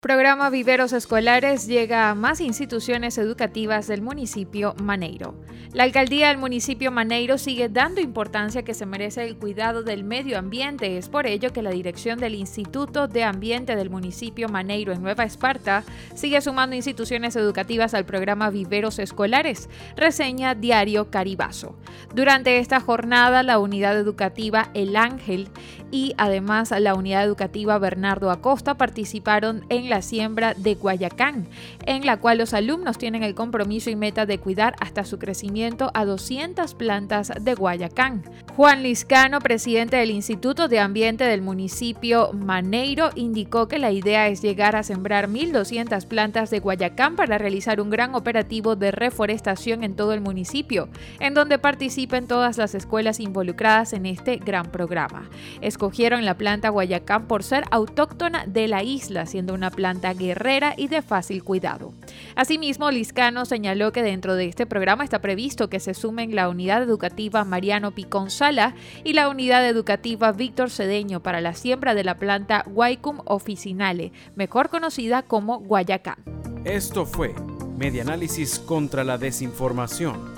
Programa Viveros Escolares llega a más instituciones educativas del municipio Maneiro. La alcaldía del municipio Maneiro sigue dando importancia que se merece el cuidado del medio ambiente. Es por ello que la dirección del Instituto de Ambiente del municipio Maneiro en Nueva Esparta sigue sumando instituciones educativas al programa Viveros Escolares, reseña Diario Caribazo. Durante esta jornada, la unidad educativa El Ángel y además la unidad educativa Bernardo Acosta participaron en siembra de Guayacán, en la cual los alumnos tienen el compromiso y meta de cuidar hasta su crecimiento a 200 plantas de Guayacán. Juan Liscano, presidente del Instituto de Ambiente del municipio Maneiro, indicó que la idea es llegar a sembrar 1.200 plantas de Guayacán para realizar un gran operativo de reforestación en todo el municipio, en donde participen todas las escuelas involucradas en este gran programa. Escogieron la planta Guayacán por ser autóctona de la isla, siendo una planta guerrera y de fácil cuidado. Asimismo, Liscano señaló que dentro de este programa está previsto que se sumen la unidad educativa Mariano Picón Sala y la unidad educativa Víctor Cedeño para la siembra de la planta Guaycum officinale, mejor conocida como Guayacán. Esto fue Medianálisis contra la Desinformación.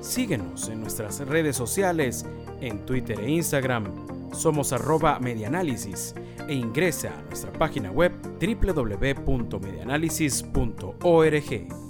Síguenos en nuestras redes sociales, en Twitter e Instagram somos arroba medianálisis e ingresa a nuestra página web www.medianálisis.org.